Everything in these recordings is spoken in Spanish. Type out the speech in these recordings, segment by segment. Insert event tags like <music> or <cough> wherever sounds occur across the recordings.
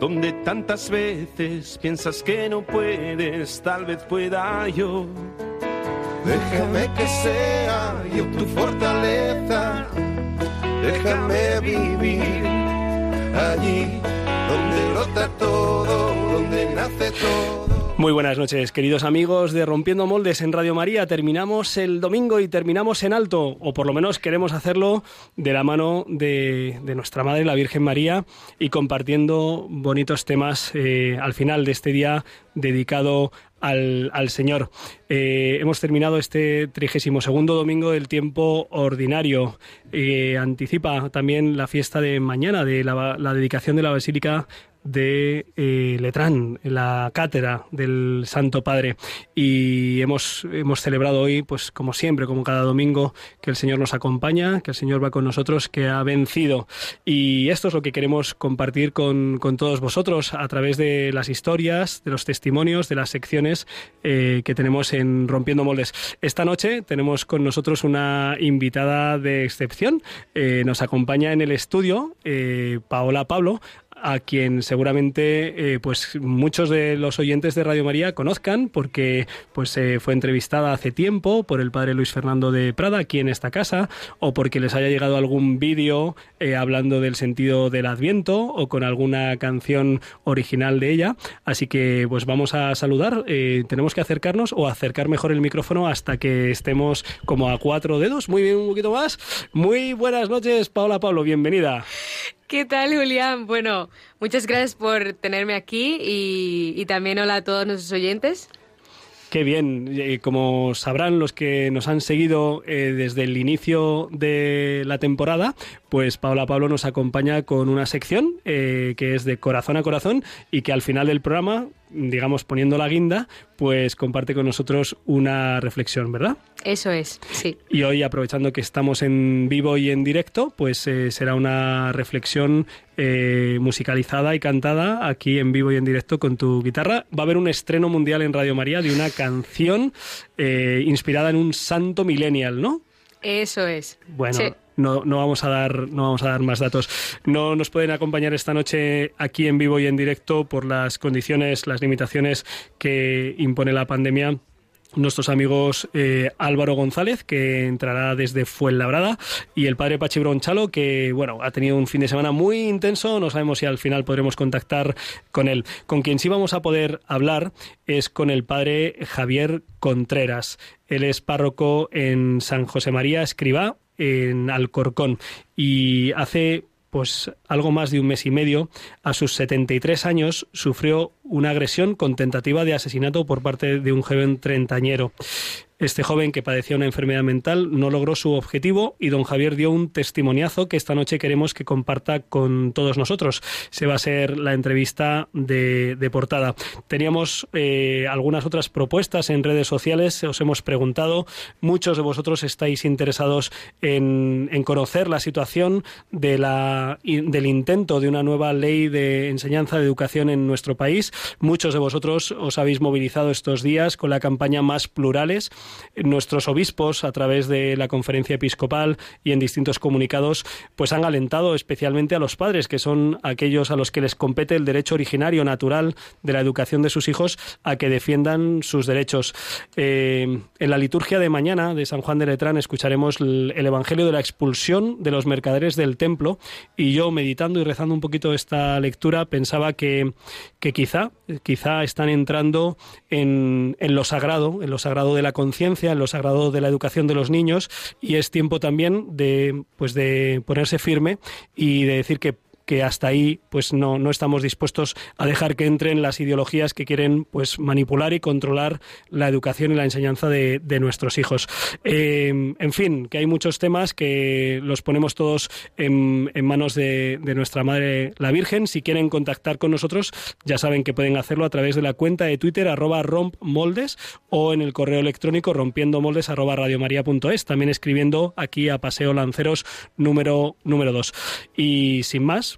donde tantas veces piensas que no puedes, tal vez pueda yo. Déjame que sea yo tu fortaleza, déjame vivir allí donde brota todo, donde nace todo. Muy buenas noches, queridos amigos de Rompiendo Moldes en Radio María. Terminamos el domingo y terminamos en alto, o por lo menos queremos hacerlo de la mano de, nuestra Madre, la Virgen María, y compartiendo bonitos temas eh, al final de este día dedicado al, Señor. Eh, hemos terminado este 32 segundo domingo del tiempo ordinario. Eh, anticipa también la fiesta de mañana de la dedicación de la Basílica de eh, Letrán, la cátedra del Santo Padre. Y hemos, hemos celebrado hoy, pues como siempre, como cada domingo, que el Señor nos acompaña, que el Señor va con nosotros, que ha vencido. Y esto es lo que queremos compartir con, todos vosotros a través de las historias, de los testimonios, de las secciones eh, que tenemos en Rompiendo Moldes. Esta noche tenemos con nosotros una invitada de excepción. Eh, nos acompaña en el estudio Paola Pablo, a quien seguramente eh, pues muchos de los oyentes de Radio María conozcan porque pues eh, fue entrevistada hace tiempo por el padre Luis Fernando de Prada aquí en esta casa o porque les haya llegado algún vídeo eh, hablando del sentido del Adviento o con alguna canción original de ella. Así que pues vamos a saludar. Tenemos que acercarnos o acercar mejor el micrófono hasta que estemos como a cuatro dedos. Muy bien un poquito más. Muy buenas noches Paola Pablo bienvenida ¿Qué tal, Julián? Bueno, muchas gracias por tenerme aquí y, también hola a todos nuestros oyentes. Qué bien. Como sabrán los que nos han seguido eh, desde el inicio de la temporada, pues Paula Pablo nos acompaña con una sección eh, que es de corazón a corazón y que al final del programa digamos, poniendo la guinda, pues comparte con nosotros una reflexión, ¿verdad? Eso es, sí. Y hoy, aprovechando que estamos en vivo y en directo, pues eh, será una reflexión eh, musicalizada y cantada aquí en vivo y en directo con tu guitarra. Va a haber un estreno mundial en Radio María de una canción inspirada en un santo millennial, ¿no? Eso es. Bueno, no, no, vamos a dar, no vamos a dar más datos. No nos pueden acompañar esta noche aquí en vivo y en directo por las condiciones, las limitaciones que impone la pandemia nuestros amigos eh, Álvaro González, que entrará desde Fuenlabrada, y el padre Pachi Bronchalo, que bueno, ha tenido un fin de semana muy intenso, no sabemos si al final podremos contactar con él. Con quien sí vamos a poder hablar es con el padre Javier Contreras. Él es párroco en San José María Escribá, en Alcorcón y hace pues algo más de un mes y medio, a sus 73 años, sufrió una agresión con tentativa de asesinato por parte de un joven treintañero. Este joven que padecía una enfermedad mental no logró su objetivo y don Javier dio un testimoniazo que esta noche queremos que comparta con todos nosotros. Se va a ser la entrevista de, portada. Teníamos eh, algunas otras propuestas en redes sociales, os hemos preguntado, muchos de vosotros estáis interesados en, conocer la situación de la, del intento de una nueva ley de enseñanza de educación en nuestro país. Muchos de vosotros os habéis movilizado estos días con la campaña Más Plurales nuestros obispos, a través de la conferencia episcopal y en distintos comunicados, pues han alentado especialmente a los padres, que son aquellos a los que les compete el derecho originario natural de la educación de sus hijos, a que defiendan sus derechos. Eh, en la liturgia de mañana de San Juan de Letrán escucharemos el, Evangelio de la expulsión de los mercaderes del templo y yo meditando y rezando un poquito esta lectura pensaba que, que quizá, quizá están entrando en, en lo sagrado, en lo sagrado de la conciencia en lo sagrado de la educación de los niños y es tiempo también de pues de ponerse firme y de decir que que hasta ahí pues no, no estamos dispuestos a dejar que entren las ideologías que quieren pues manipular y controlar la educación y la enseñanza de, nuestros hijos. Eh, en fin, que hay muchos temas que los ponemos todos en, manos de, de, nuestra Madre la Virgen. Si quieren contactar con nosotros, ya saben que pueden hacerlo a través de la cuenta de Twitter arroba rompmoldes o en el correo electrónico rompiendomoldes arroba radiomaria.es, también escribiendo aquí a Paseo Lanceros número, número 2. Y sin más,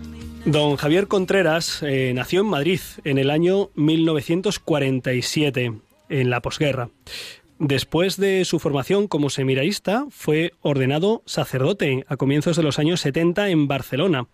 Don Javier Contreras eh, nació en Madrid en el año 1947, en la posguerra. Después de su formación como seminarista, fue ordenado sacerdote a comienzos de los años 70 en Barcelona.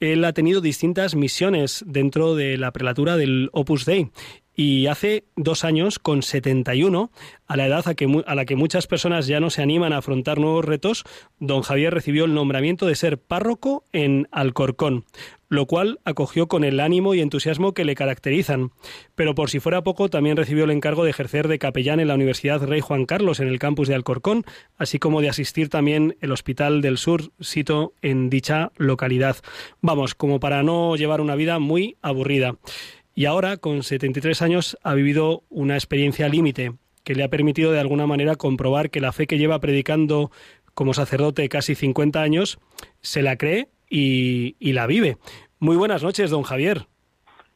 Él ha tenido distintas misiones dentro de la prelatura del Opus Dei y hace dos años, con 71, a la edad a, que, a, la que muchas personas ya no se animan a afrontar nuevos retos, don Javier recibió el nombramiento de ser párroco en Alcorcón, lo cual acogió con el ánimo y entusiasmo que le caracterizan. Pero por si fuera poco, también recibió el encargo de ejercer de capellán en la Universidad Rey Juan Carlos en el campus de Alcorcón, así como de asistir también el Hospital del Sur, sito en dicha localidad. Vamos, como para no llevar una vida muy aburrida y ahora, con 73 años, ha vivido una experiencia límite que le ha permitido de alguna manera comprobar que la fe que lleva predicando como sacerdote casi 50 años se la cree y, la vive. Muy buenas noches, don Javier.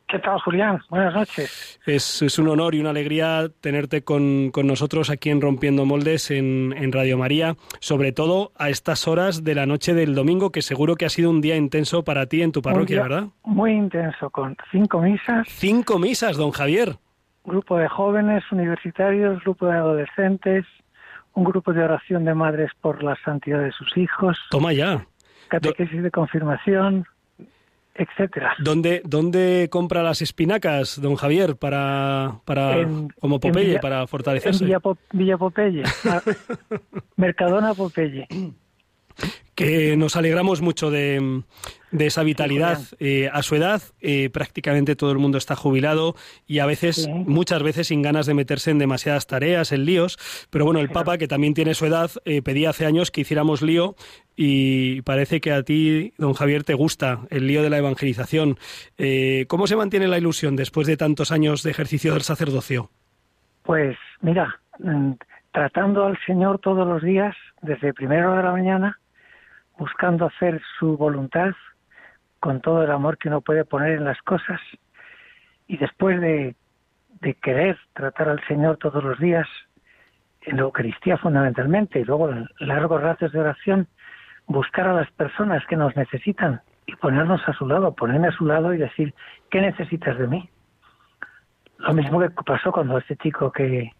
¿Qué tal, Julián? Buenas noches. Es, un honor y una alegría tenerte con, nosotros aquí en Rompiendo Moldes en, Radio María, sobre todo a estas horas de la noche del domingo, que seguro que ha sido un día intenso para ti en tu parroquia, ¿verdad? Muy intenso, con cinco misas. Cinco misas, don Javier. Grupo de jóvenes universitarios, grupo de adolescentes, un grupo de oración de madres por la santidad de sus hijos. Toma ya. Catequesis de confirmación etcétera. ¿Dónde, ¿Dónde compra las espinacas, don Javier, para, para como Popeye, para fortalecerse? En Villa, Popeye, <laughs> Mercadona Popeye. <clears throat> Que nos alegramos mucho de, de esa vitalidad. Eh, a su edad, eh, prácticamente todo el mundo está jubilado y a veces, muchas veces, sin ganas de meterse en demasiadas tareas, en líos. Pero bueno, el Papa, que también tiene su edad, eh, pedía hace años que hiciéramos lío y parece que a ti, don Javier, te gusta el lío de la evangelización. ¿Cómo se mantiene la ilusión después de tantos años de ejercicio del sacerdocio? Pues mira, mm, tratando al Señor todos los días, desde primera hora de la mañana, buscando hacer su voluntad, con todo el amor que uno puede poner en las cosas y después de, de querer tratar al Señor todos los días, en la Eucaristía fundamentalmente, y luego en largos ratos de oración, buscar a las personas que nos necesitan y ponernos a su lado, ponerme a su lado y decir, ¿qué necesitas de mí? Lo mismo que pasó cuando este chico que,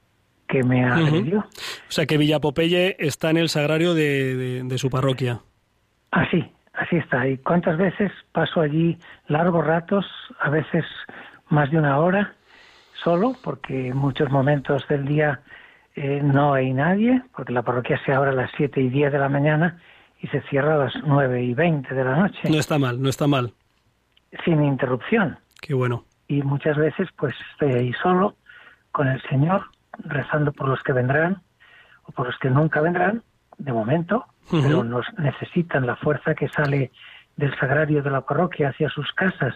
que me agredió. O sea que Villa Popeye está en el sagrario de, de, de su parroquia. Ah, sí, Así está. ¿Y cuántas veces paso allí largos ratos, a veces más de una hora, solo, porque en muchos momentos del día eh, no hay nadie, porque la parroquia se abre a las 7 y 10 de la mañana y se cierra a las 9 y 20 de la noche. No está mal, no está mal. Sin interrupción. Qué bueno. Y muchas veces pues estoy ahí solo con el Señor, rezando por los que vendrán o por los que nunca vendrán, de momento, pero nos necesitan la fuerza que sale del sagrario de la parroquia hacia sus casas.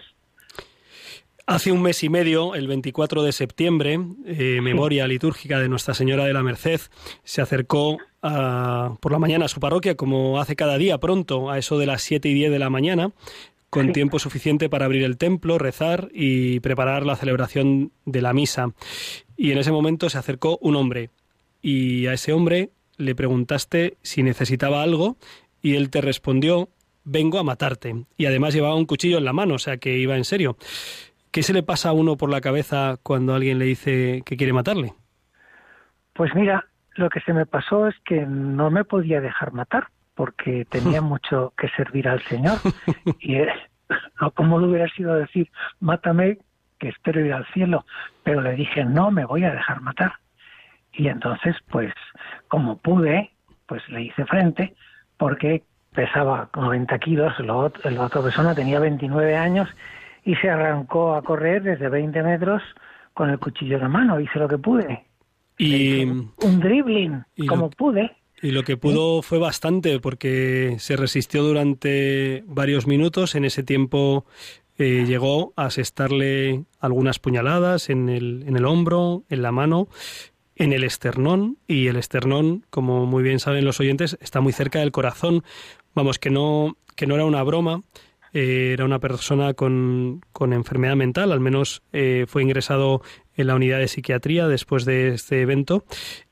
Hace un mes y medio, el 24 de septiembre, eh, memoria litúrgica de Nuestra Señora de la Merced, se acercó por la mañana a su parroquia, como hace cada día pronto, a eso de las 7 y 10 de la mañana, con tiempo suficiente para abrir el templo, rezar y preparar la celebración de la misa. Y en ese momento se acercó un hombre, y a ese hombre le preguntaste si necesitaba algo y él te respondió, vengo a matarte. Y además llevaba un cuchillo en la mano, o sea que iba en serio. ¿Qué se le pasa a uno por la cabeza cuando alguien le dice que quiere matarle? Pues mira, lo que se me pasó es que no me podía dejar matar porque tenía <laughs> mucho que servir al Señor y ¿cómo lo hubiera sido decir, mátame, que espero ir al cielo? Pero le dije, no me voy a dejar matar. Y entonces, pues, como pude, pues le hice frente, porque pesaba 90 kilos, la otra persona tenía 29 años y se arrancó a correr desde 20 metros con el cuchillo en la mano, hice lo que pude. Y un dribbling, como pude. Y lo que pudo fue bastante, porque se resistió durante varios minutos. En ese tiempo eh, llegó a asestarle algunas puñaladas en el, en el hombro, en la mano, en el esternón. Y el esternón, como muy bien saben los oyentes, está muy cerca del corazón. Vamos, que no, que no era una broma. Eh, era una persona con, con, enfermedad mental, al menos eh, fue ingresado en la unidad de psiquiatría después de este evento.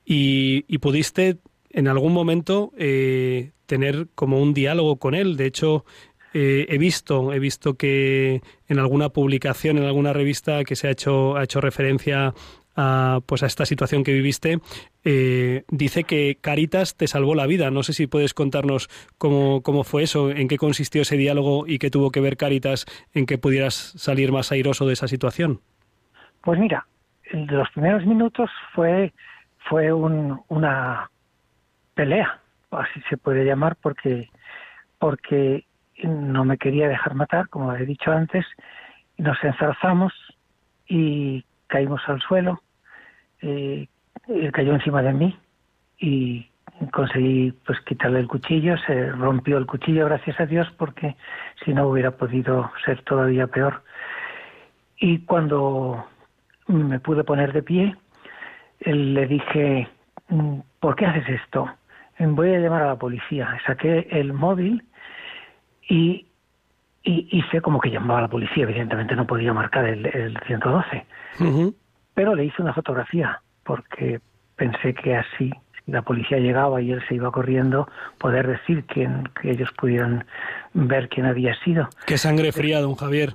Y, pudiste en algún momento eh, tener como un diálogo con él. De hecho, he visto, he visto que en alguna publicación, en alguna revista que se ha hecho, ha hecho referencia a, pues a esta situación que viviste, eh, dice que Caritas te salvó la vida. No sé si puedes contarnos cómo, cómo fue eso, en qué consistió ese diálogo y qué tuvo que ver Caritas en que pudieras salir más airoso de esa situación. Pues mira, los primeros minutos fue, fue un, una, pelea, así se puede llamar, porque, porque no me quería dejar matar, como he dicho antes, nos enzarzamos y caímos al suelo, eh, él cayó encima de mí y conseguí pues quitarle el cuchillo, se rompió el cuchillo gracias a Dios porque si no hubiera podido ser todavía peor. Y cuando me pude poner de pie, le dije, mm, ¿por qué haces esto? voy a llamar a la policía. Saqué el móvil y, y hice como que llamaba a la policía. Evidentemente no podía marcar el, el 112. Pero le hice una fotografía porque pensé que así la policía llegaba y él se iba corriendo, poder decir quién, que ellos pudieran ver quién había sido. Qué sangre fría, don Javier.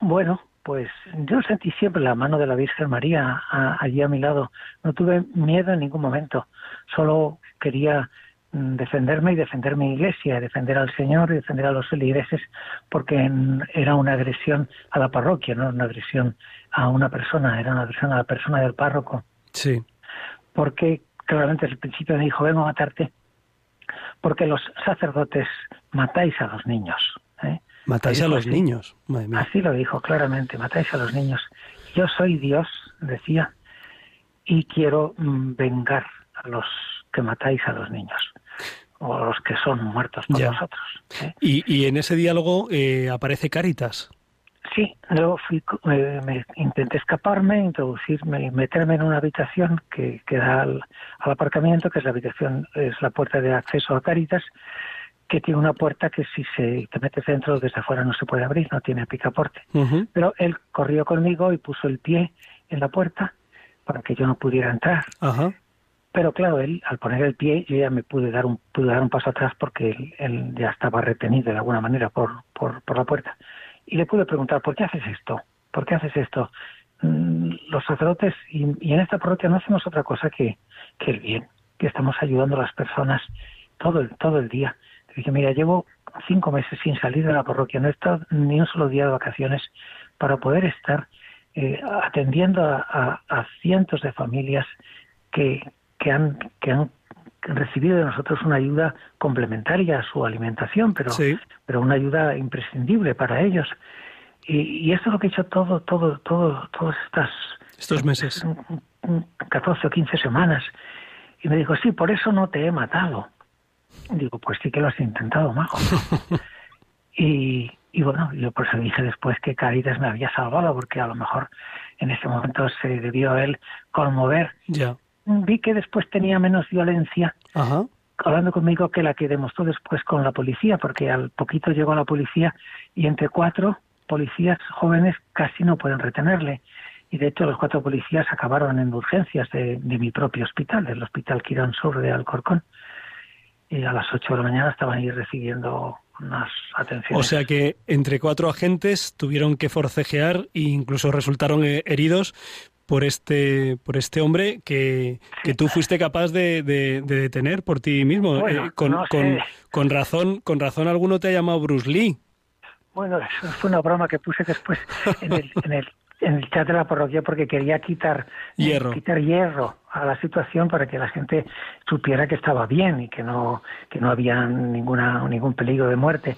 Bueno, pues yo sentí siempre la mano de la Virgen María allí a mi lado. No tuve miedo en ningún momento. Solo quería defenderme y defender mi iglesia, defender al Señor y defender a los feligreses, porque era una agresión a la parroquia, no una agresión a una persona, era una agresión a la persona del párroco. Sí. Porque claramente el principio me dijo, vengo a matarte, porque los sacerdotes matáis a los niños. ¿eh? Matáis a los niños. Así lo dijo claramente, matáis a los niños. Yo soy Dios, decía, y quiero mm, vengar a los que matáis a los niños o los que son muertos por vosotros. ¿eh? Y, en ese diálogo eh, aparece Caritas. Sí, luego fui, me intenté escaparme, introducirme, meterme en una habitación que, que da al, aparcamiento, que es la habitación, es la puerta de acceso a Caritas, que tiene una puerta que si se te metes dentro desde afuera no se puede abrir, no tiene picaporte. Pero él corrió conmigo y puso el pie en la puerta para que yo no pudiera entrar. Ajá. Pero claro, él al poner el pie yo ya me pude dar un, pude dar un paso atrás porque él, ya estaba retenido de alguna manera por, por, por, la puerta. Y le pude preguntar, ¿por qué haces esto? ¿Por qué haces esto? Mm, los sacerdotes y, en esta parroquia no hacemos otra cosa que, que el bien, que estamos ayudando a las personas todo el, todo el día. Le dije, mira, llevo cinco meses sin salir de la parroquia, no he estado ni un solo día de vacaciones para poder estar eh, atendiendo a, a, cientos de familias que, que han, que han recibido de nosotros una ayuda complementaria a su alimentación, pero, pero una ayuda imprescindible para ellos. Y, y, esto es lo que he hecho todo, todo, todo, todas estas estos meses, 14 o 15 semanas. Y me dijo, sí, por eso no te he matado. Digo, pues sí que lo has intentado, majo. <laughs> y, y bueno, yo por eso dije después que Caritas me había salvado, porque a lo mejor en ese momento se debió a él conmover. Ya vi que después tenía menos violencia hablando conmigo que la que demostró después con la policía, porque al poquito llegó la policía y entre cuatro policías jóvenes casi no pueden retenerle. Y de hecho los cuatro policías acabaron en urgencias de, mi propio hospital, del Hospital Quirón Sur de Alcorcón. Y a las ocho de la mañana estaban ahí recibiendo unas atenciones. O sea que entre cuatro agentes tuvieron que forcejear e incluso resultaron eh, heridos por este, por este hombre que, que tú fuiste capaz de, de, detener por ti mismo. Eh, con, con, razón, con razón alguno te ha llamado Bruce Lee. Bueno, eso fue una broma que puse después en el, <laughs> en el, en el chat de la parroquia porque quería quitar hierro. quitar hierro a la situación para que la gente supiera que estaba bien y que no que no había ninguna ningún peligro de muerte.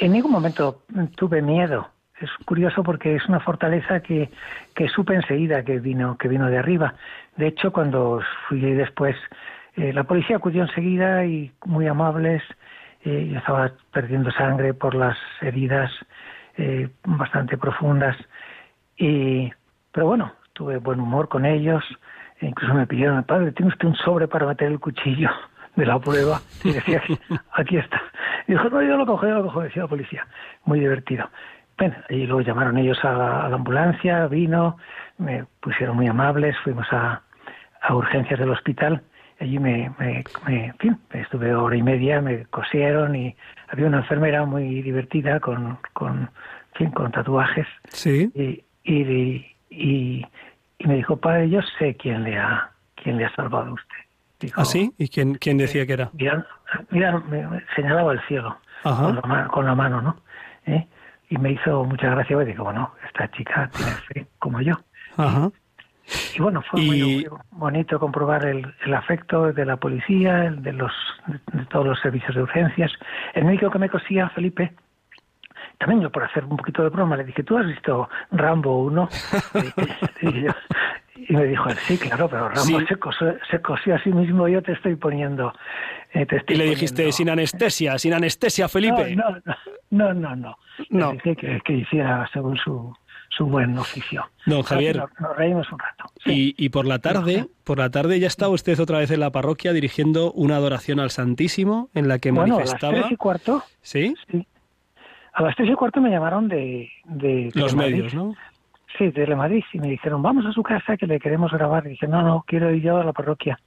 En ningún momento tuve miedo. Es curioso porque es una fortaleza que, que supe enseguida que vino que vino de arriba. De hecho, cuando fui después, eh, la policía acudió enseguida y muy amables. Eh, yo estaba perdiendo sangre por las heridas eh, bastante profundas. Y, pero bueno, tuve buen humor con ellos. E incluso me pidieron, padre, ¿tiene usted un sobre para meter el cuchillo de la prueba? Y decía, aquí está. Y dijo, no, yo lo cojo, yo lo cojo, decía la policía. Muy divertido. Bueno, y luego llamaron ellos a la, a la ambulancia, vino, me pusieron muy amables, fuimos a, a urgencias del hospital. Allí me, me, me, en fin, estuve hora y media, me cosieron y había una enfermera muy divertida con, con, en fin, con tatuajes. Sí. Y, y, y, y me dijo, padre, yo sé quién le ha, quién le ha salvado a usted. Dijo, ¿Ah, sí? ¿Y quién, quién decía que era? Mira, mira me, me señalaba el cielo Ajá. con la, con la mano, ¿no? ¿Eh? Y me hizo mucha gracia, porque digo, bueno, esta chica tiene fe como yo. Ajá. Y bueno, fue Y- muy, bonito comprobar el, el afecto de la policía, el de los de todos los servicios de urgencias. El médico que me cosía, Felipe, también yo por hacer un poquito de broma le dije, ¿tú has visto Rambo 1? y, <laughs> y yo- y me dijo, sí, claro, pero Rambo Sí. se, cosió, se cosió a sí mismo, yo te estoy poniendo... eh, te Y le dijiste, poniendo- sin anestesia, sin anestesia, Felipe. No, no, no, no, no. No. Le dije que, que hiciera según su, su buen oficio. Don Javier. Nos, nos reímos un rato. Sí. Y, y por la tarde, por la tarde ya estaba usted otra vez en la parroquia dirigiendo una adoración al Santísimo en la que bueno, a las manifestaba. tres y cuarto, ¿Sí? sí. A las tres y cuarto me llamaron de... de Los Telemadrid. medios, ¿no? Sí, de Telemadrid. Y me dijeron, vamos a su casa que le queremos grabar. Y dije, no, no, quiero ir yo a la parroquia.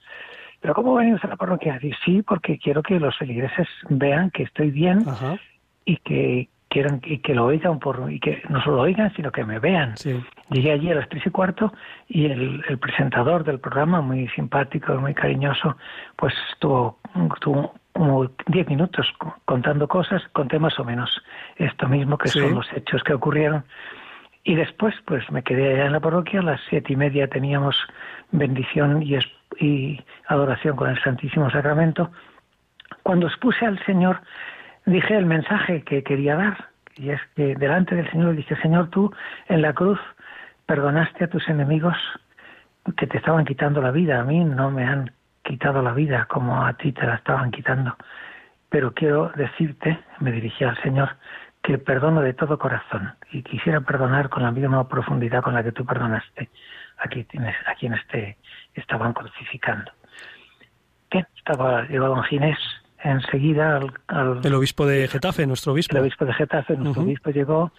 ¿Pero cómo venimos a la parroquia? Sí, porque quiero que los feligreses vean que estoy bien Ajá. y que quieran y que lo oigan por y que no solo lo oigan sino que me vean Sí. Llegué allí a las tres y cuarto y el, el presentador del programa, muy simpático, muy cariñoso, pues estuvo, estuvo como diez minutos co- contando cosas, conté más o menos esto mismo que Sí. son los hechos que ocurrieron. Y después, pues me quedé allá en la parroquia, a las siete y media teníamos bendición y, es- y adoración con el Santísimo Sacramento. Cuando expuse al Señor, dije el mensaje que quería dar, y es que delante del Señor dije, Señor, tú en la cruz perdonaste a tus enemigos que te estaban quitando la vida, a mí no me han quitado la vida como a ti te la estaban quitando, pero quiero decirte, me dirigí al Señor, que perdono de todo corazón y quisiera perdonar con la misma profundidad con la que tú perdonaste a quienes, a quienes te estaban crucificando. Bien, estaba, llegó don Ginés enseguida al, al- El obispo de Getafe, nuestro obispo. el obispo de Getafe, nuestro Ujú. obispo llegó,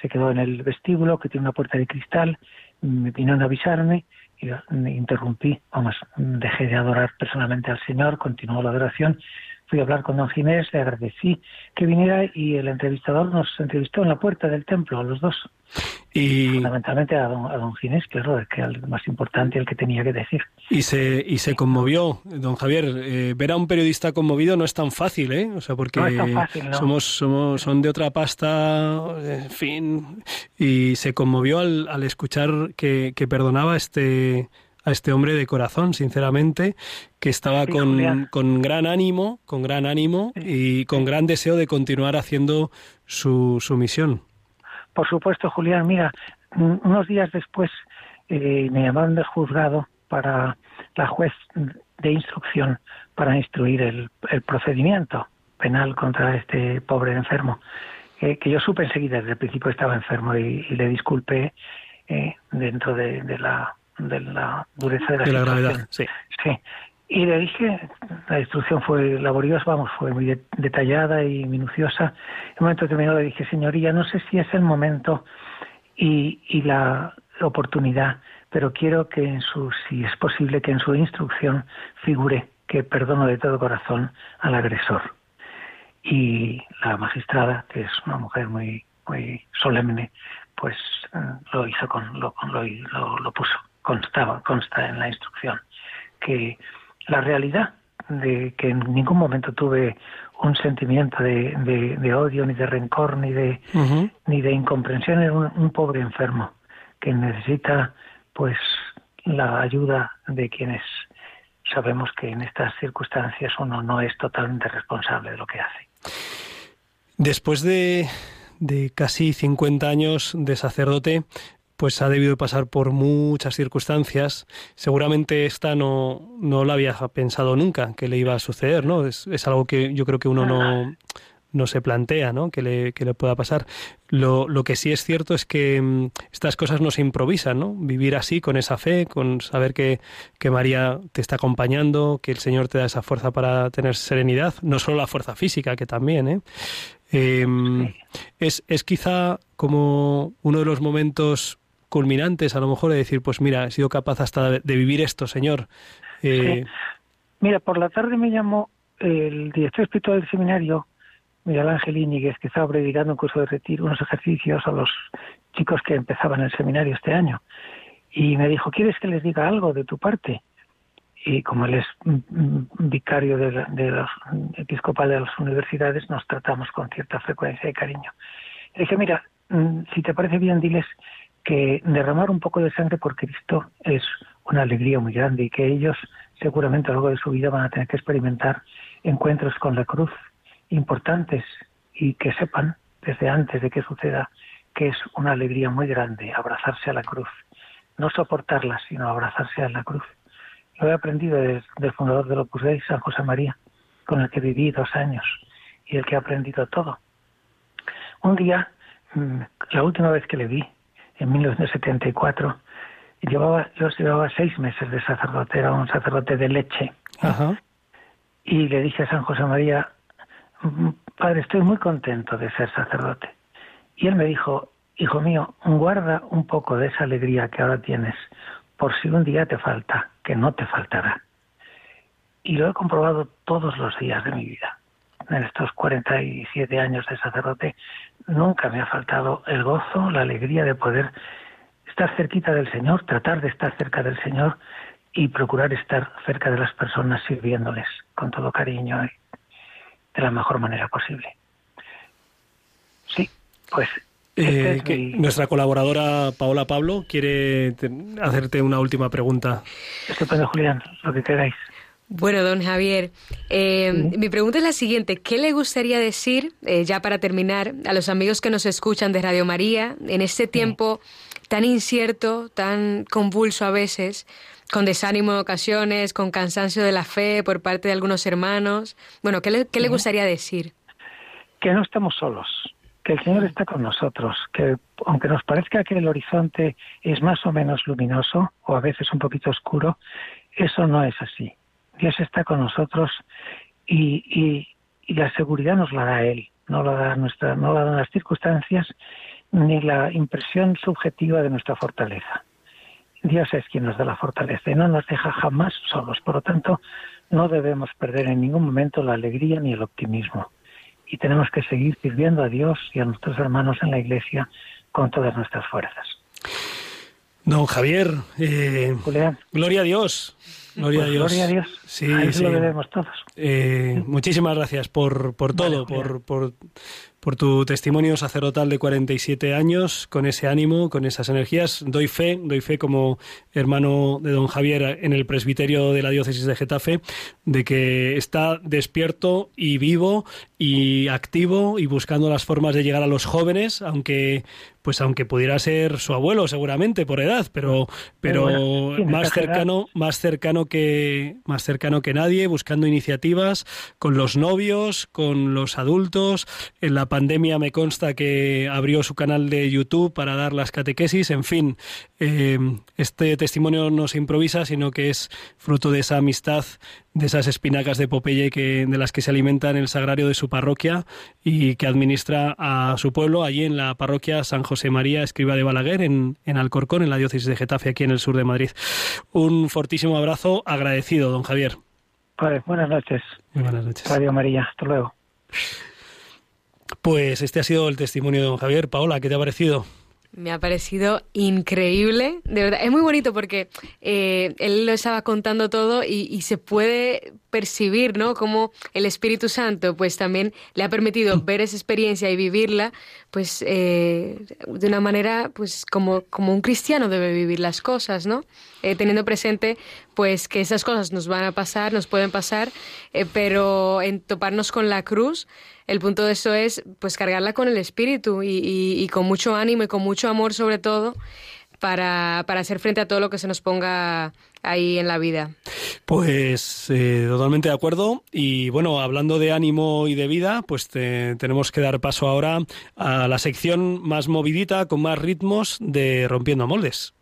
se quedó en el vestíbulo que tiene una puerta de cristal, me vinieron a avisarme y me interrumpí, vamos, dejé de adorar personalmente al Señor, continuó la adoración, fui a hablar con don Ginés, le agradecí que viniera y el entrevistador nos entrevistó en la puerta del templo, a los dos, Y, fundamentalmente a don, a don Ginés, claro, que era el más importante, el que tenía que decir. y se, y se conmovió, don Javier. eh, ver a un periodista conmovido no es tan fácil, ¿eh? O sea, porque No es tan fácil, ¿no? somos, somos, son de otra pasta, en fin. Y se conmovió al, al escuchar que, que perdonaba este, a este hombre de corazón, sinceramente, que estaba Sí, con, con gran ánimo, con gran ánimo y con gran deseo de continuar haciendo su, su misión. Por supuesto, Julián, mira, unos días después eh, me llamaron del juzgado para la juez de instrucción para instruir el, el procedimiento penal contra este pobre enfermo, eh, que yo supe enseguida, desde el principio estaba enfermo y, y le disculpé eh, dentro de, de la, de la dureza de la, De la gravedad, sí. Sí. Y le dije, la instrucción fue laboriosa, vamos, fue muy de- detallada y minuciosa. En un momento determinado le dije, señoría, no sé si es el momento y, y la oportunidad, pero quiero que en su, si es posible, que en su instrucción figure que perdono de todo corazón al agresor. Y la magistrada, que es una mujer muy, muy solemne, pues eh, lo hizo con, lo, con- lo, lo, lo puso, constaba, consta en la instrucción que la realidad de que en ningún momento tuve un sentimiento de, de, odio, ni de rencor, ni de, ni de incomprensión. Es un, pobre enfermo que necesita pues la ayuda de quienes sabemos que en estas circunstancias uno no es totalmente responsable de lo que hace. Después de, de casi 50 años de sacerdote, pues ha debido pasar por muchas circunstancias. Seguramente esta no, no la había pensado nunca que le iba a suceder, ¿no? Es, es algo que yo creo que uno no, no se plantea, ¿no? Que le, que le pueda pasar. Lo, lo, que sí es cierto es que mm, estas cosas no se improvisan, ¿no? Vivir así, con esa fe, con saber que, que María te está acompañando, que el Señor te da esa fuerza para tener serenidad, no solo la fuerza física, que también, ¿eh? eh es, es quizá como uno de los momentos culminantes, a lo mejor, de decir, pues mira, he sido capaz hasta de vivir esto, Señor. Eh, mira, por la tarde me llamó el director espiritual del seminario, Miguel Ángel Íñiguez, que estaba predicando un curso de retiro, unos ejercicios a los chicos que empezaban el seminario este año. Y me dijo, ¿quieres que les diga algo de tu parte? Y como él es vicario de, de los episcopal de las universidades, nos tratamos con cierta frecuencia y cariño. Le dije, mira, mm, si te parece bien, diles que derramar un poco de sangre por Cristo es una alegría muy grande y que ellos seguramente a lo largo de su vida van a tener que experimentar encuentros con la cruz importantes y que sepan desde antes de que suceda que es una alegría muy grande abrazarse a la cruz, no soportarla, sino abrazarse a la cruz. Lo he aprendido desde el fundador del Opus Dei, San José María, con el que viví dos años y el que he aprendido todo. Un día, mm, la última vez que le vi, en 1974. Llevaba, yo llevaba seis meses de sacerdote, era un sacerdote de leche. Y le dije a San José María, mm, Padre, estoy muy contento de ser sacerdote. Y él me dijo, Hijo mío, guarda un poco de esa alegría que ahora tienes, por si un día te falta, que no te faltará. Y lo he comprobado todos los días de mi vida. En estos 47 años de sacerdote, nunca me ha faltado el gozo, la alegría de poder estar cerquita del Señor, tratar de estar cerca del Señor y procurar estar cerca de las personas sirviéndoles con todo cariño y de la mejor manera posible. Sí, pues. Este eh, nuestra colaboradora Paola Pablo quiere hacerte una última pregunta. Estupendo, Julián, lo que queráis. Bueno, don Javier, eh, mi pregunta es la siguiente. ¿Qué le gustaría decir, eh, ya para terminar, a los amigos que nos escuchan de Radio María en este tiempo tan incierto, tan convulso a veces, con desánimo en ocasiones, con cansancio de la fe por parte de algunos hermanos? Bueno, ¿qué le, qué le gustaría decir? Que no estamos solos, que el Señor está con nosotros, que aunque nos parezca que el horizonte es más o menos luminoso o a veces un poquito oscuro, eso no es así Dios está con nosotros y, la seguridad nos la da Él, no la, da nuestra, no la dan las circunstancias ni la impresión subjetiva de nuestra fortaleza. Dios es quien nos da la fortaleza y no nos deja jamás solos. Por lo tanto, no debemos perder en ningún momento la alegría ni el optimismo. Y tenemos que seguir sirviendo a Dios y a nuestros hermanos en la Iglesia con todas nuestras fuerzas. Don Javier, eh, gloria a Dios. Gloria a pues Dios. Gloria a Dios. Sí, lo debemos todos. Eh, muchísimas gracias por, por todo, por, por, por tu testimonio sacerdotal de 47 años, con ese ánimo, con esas energías. Doy fe, doy fe como hermano de don Javier en el presbiterio de la diócesis de Getafe, de que está despierto y vivo y activo y buscando las formas de llegar a los jóvenes, aunque pues aunque pudiera ser su abuelo seguramente por edad, pero pero más cercano, más cercano que más cercano que nadie, buscando iniciativas con los novios, con los adultos, en la pandemia me consta que abrió su canal de YouTube para dar las catequesis. En fin, eh, este testimonio no se improvisa, sino que es fruto de esa amistad, de esas espinacas de Popeye que, de las que se alimenta en el sagrario de su parroquia y que administra a su pueblo allí en la parroquia San José María Escriba de Balaguer, en, en Alcorcón, en la diócesis de Getafe, aquí en el sur de Madrid. Un fortísimo abrazo, agradecido, don Javier. buenas noches. Muy buenas noches. Radio María, hasta luego. Pues este ha sido el testimonio de don Javier. Paola, ¿qué te ha parecido? Me ha parecido increíble, de verdad. Es muy bonito porque eh, él lo estaba contando todo y, se puede percibir, ¿no? Cómo el Espíritu Santo, pues también le ha permitido ver esa experiencia y vivirla, pues eh, de una manera, pues como, como un cristiano debe vivir las cosas, ¿no? Eh, teniendo presente, pues que esas cosas nos van a pasar, nos pueden pasar, eh, pero en toparnos con la cruz, el punto de eso es, pues cargarla con el Espíritu y, con mucho ánimo y con mucho amor sobre todo para, para hacer frente a todo lo que se nos ponga ahí en la vida. Pues eh, totalmente de acuerdo. Y bueno, hablando de ánimo y de vida, pues tenemos que dar paso ahora a la sección más movidita, con más ritmos de Rompiendo Moldes.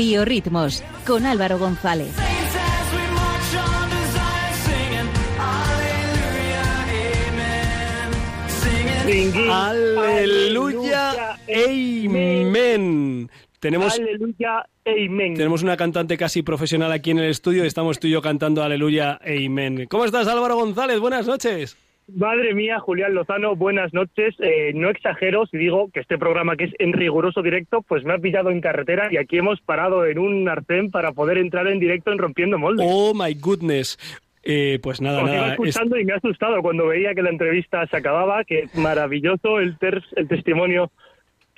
Biorritmos con Álvaro González. Aleluya, amén. Tenemos, Aleluya, amén. Tenemos una cantante casi profesional aquí en el estudio y estamos tú y yo cantando Aleluya, amén. ¿Cómo estás, Álvaro González? Buenas noches. Madre mía, Julián Lozano, buenas noches. Eh, no exagero si digo que este programa que es en riguroso directo, pues me ha pillado en carretera y aquí hemos parado en un arcén para poder entrar en directo en Rompiendo Moldes. Oh, my goodness. Eh, pues nada, Os nada. Iba escuchando y me ha asustado cuando veía que la entrevista se acababa, que maravilloso el, ter el testimonio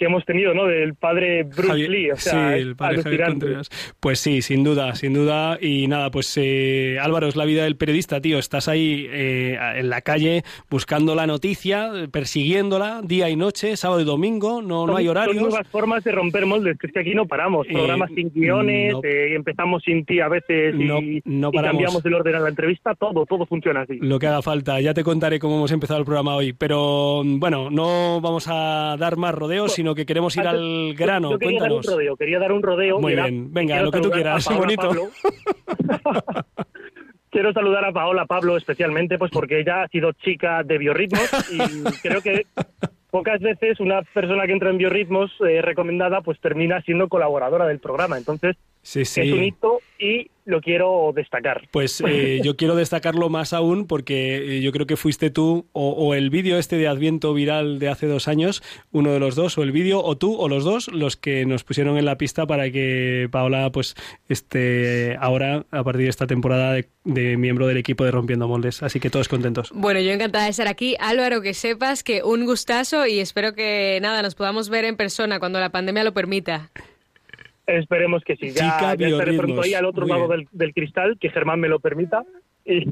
que hemos tenido, ¿no? Del padre Bruce Javier, Lee, o sea, sí, el padre Javier Contreras. Pues sí, sin duda, sin duda. Y nada, pues eh, Álvaro, es la vida del periodista, tío. Estás ahí eh, en la calle buscando la noticia, persiguiéndola día y noche, sábado y domingo, no, son, no hay horarios. Son nuevas formas de romper moldes, que es que aquí no paramos. Programas Eh, sin guiones, no. eh, empezamos sin ti a veces y, No- no y cambiamos el orden a la entrevista, todo, todo funciona así. Lo que haga falta. Ya te contaré cómo hemos empezado el programa hoy. Pero bueno, no vamos a dar más rodeos, sino que queremos ir al grano. Yo quería Cuéntanos. dar un rodeo, quería dar un rodeo. Muy era- bien, venga, lo que tú quieras, Paola bonito. <laughs> Quiero saludar a Paola Pablo especialmente, pues porque ella ha sido chica de biorritmos y creo que pocas veces una persona que entra en biorritmos eh, recomendada pues termina siendo colaboradora del programa. Entonces Sí, sí. es un hito y lo quiero destacar. Pues eh, <laughs> yo quiero destacarlo más aún porque eh, yo creo que fuiste tú o, o el vídeo este de Adviento viral de hace dos años, uno de los dos, o el vídeo, o tú o los dos, los que nos pusieron en la pista para que Paola, pues, esté ahora, a partir de esta temporada, de, de miembro del equipo de Rompiendo Moldes. Así que todos contentos. Bueno, yo encantada de estar aquí. Álvaro, que sepas que un gustazo y espero que nada, nos podamos ver en persona cuando la pandemia lo permita. Esperemos que sí. Ya, Chica ya estaré pronto ahí al otro Muy lado del, del cristal, que Germán me lo permita, <laughs> y,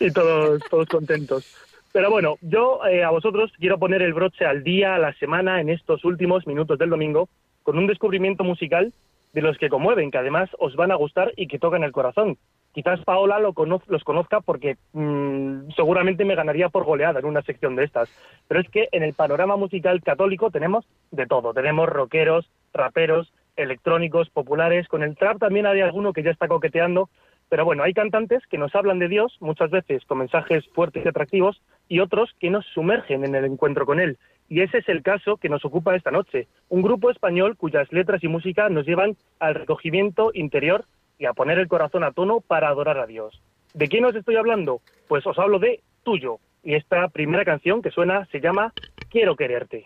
y todos, todos contentos. Pero bueno, yo eh, a vosotros quiero poner el broche al día, a la semana, en estos últimos minutos del domingo, con un descubrimiento musical de los que conmueven, que además os van a gustar y que tocan el corazón. Quizás Paola lo conoz- los conozca porque mm, seguramente me ganaría por goleada en una sección de estas. Pero es que en el panorama musical católico tenemos de todo. Tenemos rockeros, raperos, electrónicos, populares. Con el trap también hay alguno que ya está coqueteando. Pero bueno, hay cantantes que nos hablan de Dios, muchas veces con mensajes fuertes y atractivos, y otros que nos sumergen en el encuentro con Él. Y ese es el caso que nos ocupa esta noche. Un grupo español cuyas letras y música nos llevan al recogimiento interior y a poner el corazón a tono para adorar a Dios. ¿De quién os estoy hablando? Pues os hablo de Tuyo. Y esta primera canción que suena se llama Quiero quererte.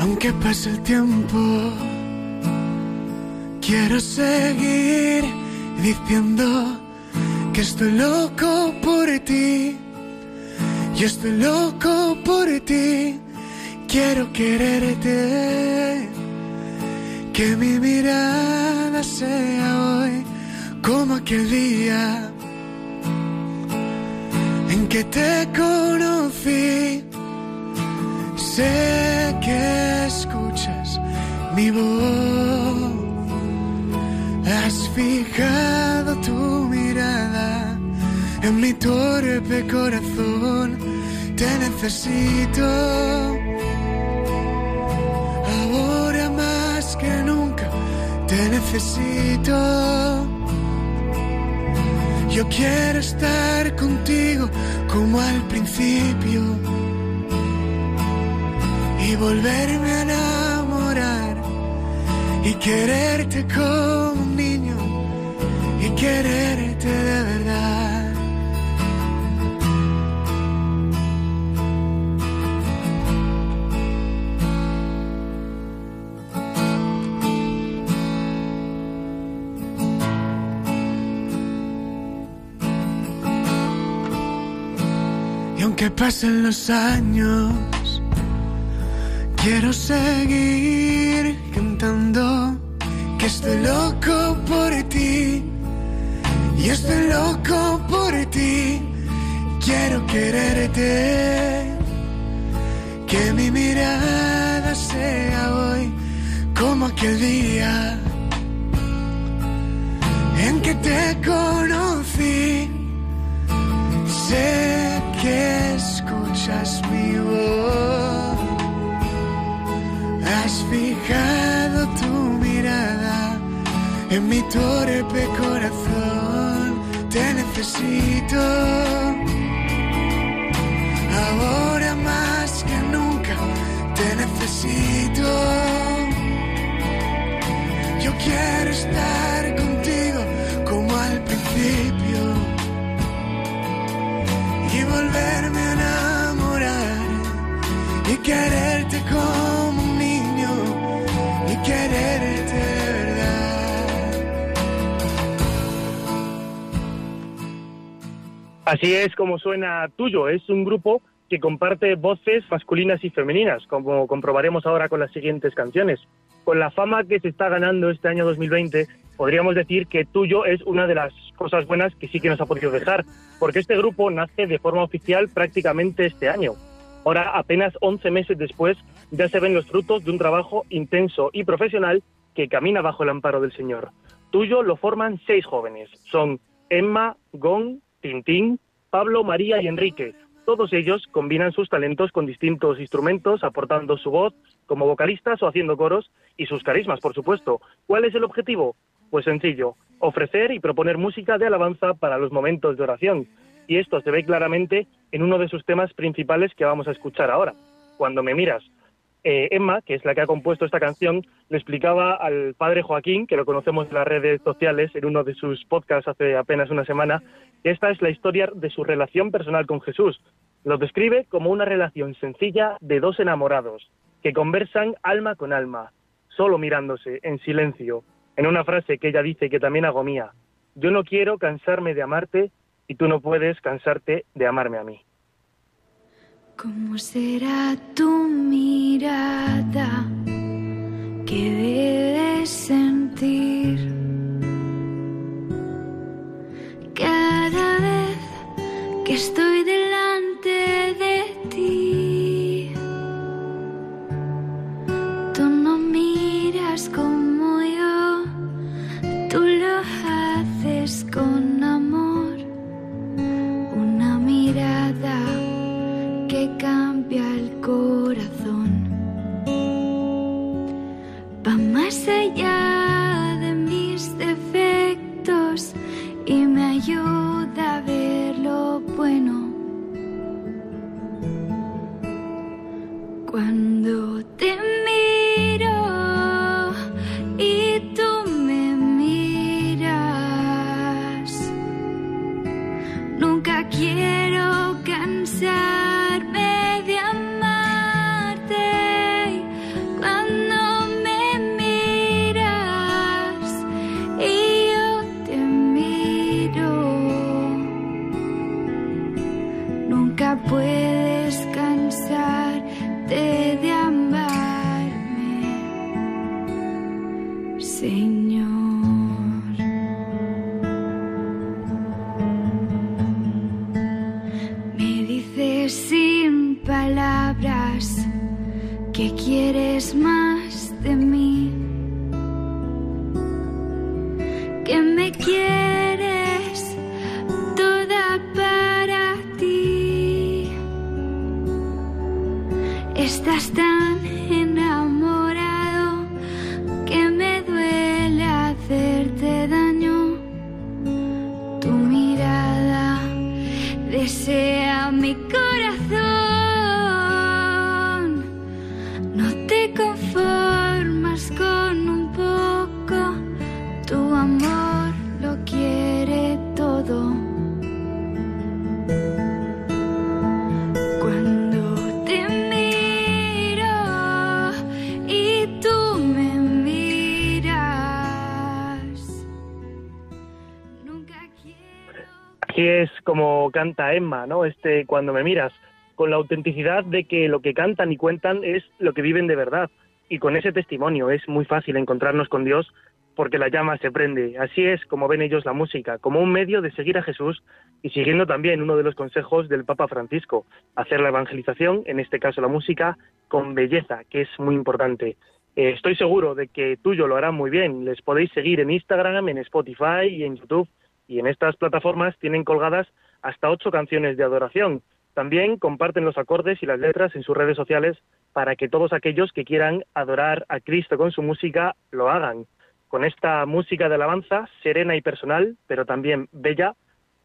Aunque pase el tiempo, quiero seguir diciendo que estoy loco por ti. Yo estoy loco por ti. Quiero quererte. Que mi mirada sea hoy como aquel día en que te conocí. Sé que escuchas mi voz. Has fijado tu mirada en mi torpe corazón. Te necesito. Ahora más que nunca te necesito. Yo quiero estar contigo como al principio volverme a enamorar y quererte como un niño y quererte de verdad. Y aunque pasen los años, quiero seguir cantando que estoy loco por ti. Y estoy loco por ti. Quiero quererte. Que mi mirada sea hoy como aquel día en que te conocí. Sé que escuchas Has fijado tu mirada en mi torpe corazón. Te necesito. Ahora más que nunca te necesito. Yo quiero estar contigo como al principio y volverme a enamorar y quererte como Así es como suena Tuyo. Es un grupo que comparte voces masculinas y femeninas, como comprobaremos ahora con las siguientes canciones. Con la fama que se está ganando este año 2020, podríamos decir que Tuyo es una de las cosas buenas que sí que nos ha podido dejar, porque este grupo nace de forma oficial prácticamente este año. Ahora, apenas 11 meses después, ya se ven los frutos de un trabajo intenso y profesional que camina bajo el amparo del Señor. Tuyo lo forman seis jóvenes. Son Emma, Gon, Tintín, Pablo, María y Enrique. Todos ellos combinan sus talentos con distintos instrumentos, aportando su voz como vocalistas o haciendo coros y sus carismas, por supuesto. ¿Cuál es el objetivo? Pues sencillo, ofrecer y proponer música de alabanza para los momentos de oración. Y esto se ve claramente en uno de sus temas principales que vamos a escuchar ahora, Cuando me miras. Eh, Emma, que es la que ha compuesto esta canción, le explicaba al padre Joaquín, que lo conocemos en las redes sociales, en uno de sus podcasts hace apenas una semana, que esta es la historia de su relación personal con Jesús. Lo describe como una relación sencilla de dos enamorados, que conversan alma con alma, solo mirándose, en silencio, en una frase que ella dice que también hago mía. Yo no quiero cansarme de amarte y tú no puedes cansarte de amarme a mí. ¿Cómo será tu mirada que debes sentir cada vez que estoy delante de ti? Tú no miras como yo, tú lo haces con cambia el corazón. Va más allá como canta Emma, ¿no? Este cuando me miras, con la autenticidad de que lo que cantan y cuentan es lo que viven de verdad. Y con ese testimonio es muy fácil encontrarnos con Dios porque la llama se prende. Así es como ven ellos la música, como un medio de seguir a Jesús y siguiendo también uno de los consejos del Papa Francisco, hacer la evangelización, en este caso la música, con belleza, que es muy importante. Eh, estoy seguro de que tuyo lo harán muy bien. Les podéis seguir en Instagram, en Spotify y en YouTube. Y en estas plataformas tienen colgadas hasta ocho canciones de adoración. También comparten los acordes y las letras en sus redes sociales para que todos aquellos que quieran adorar a Cristo con su música lo hagan. Con esta música de alabanza, serena y personal, pero también bella,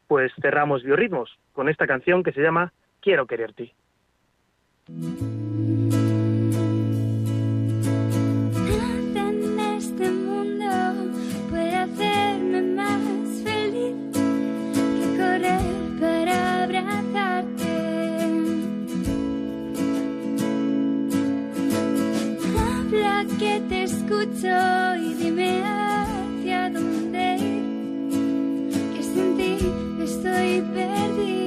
pues cerramos Biorritmos con esta canción que se llama Quiero quererte. Este Que te escucho y dime hacia dónde que sin ti estoy perdida.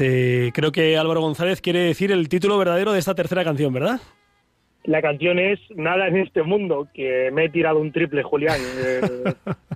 Pues eh, creo que Álvaro González quiere decir el título verdadero de esta tercera canción, ¿verdad? La canción es Nada en este mundo, que me he tirado un triple, Julián. <laughs>